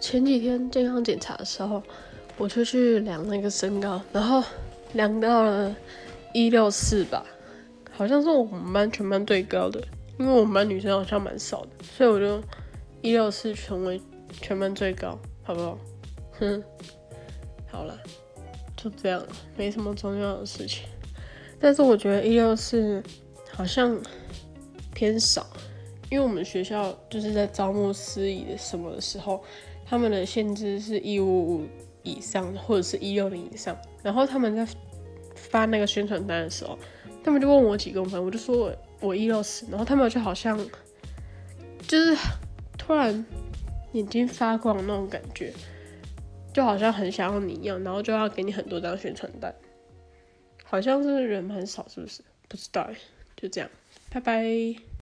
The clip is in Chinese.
前几天健康检查的时候，我就去量那个身高，然后量到了一六四吧，好像是我们班全班最高的，因为我们班女生好像蛮少的，所以我就一六四成为全班最高，好不好？哼，好了，就这样，没什么重要的事情。但是我觉得一六四好像偏少，因为我们学校就是在招募司仪的什么的时候。他们的限制是一五五以上，或者是一六零以上。然后他们在发那个宣传单的时候，他们就问我几公分，我就说我我一六四。然后他们就好像就是突然眼睛发光那种感觉，就好像很想要你一样，然后就要给你很多张宣传单。好像是人很少，是不是？不知道哎，就这样，拜拜。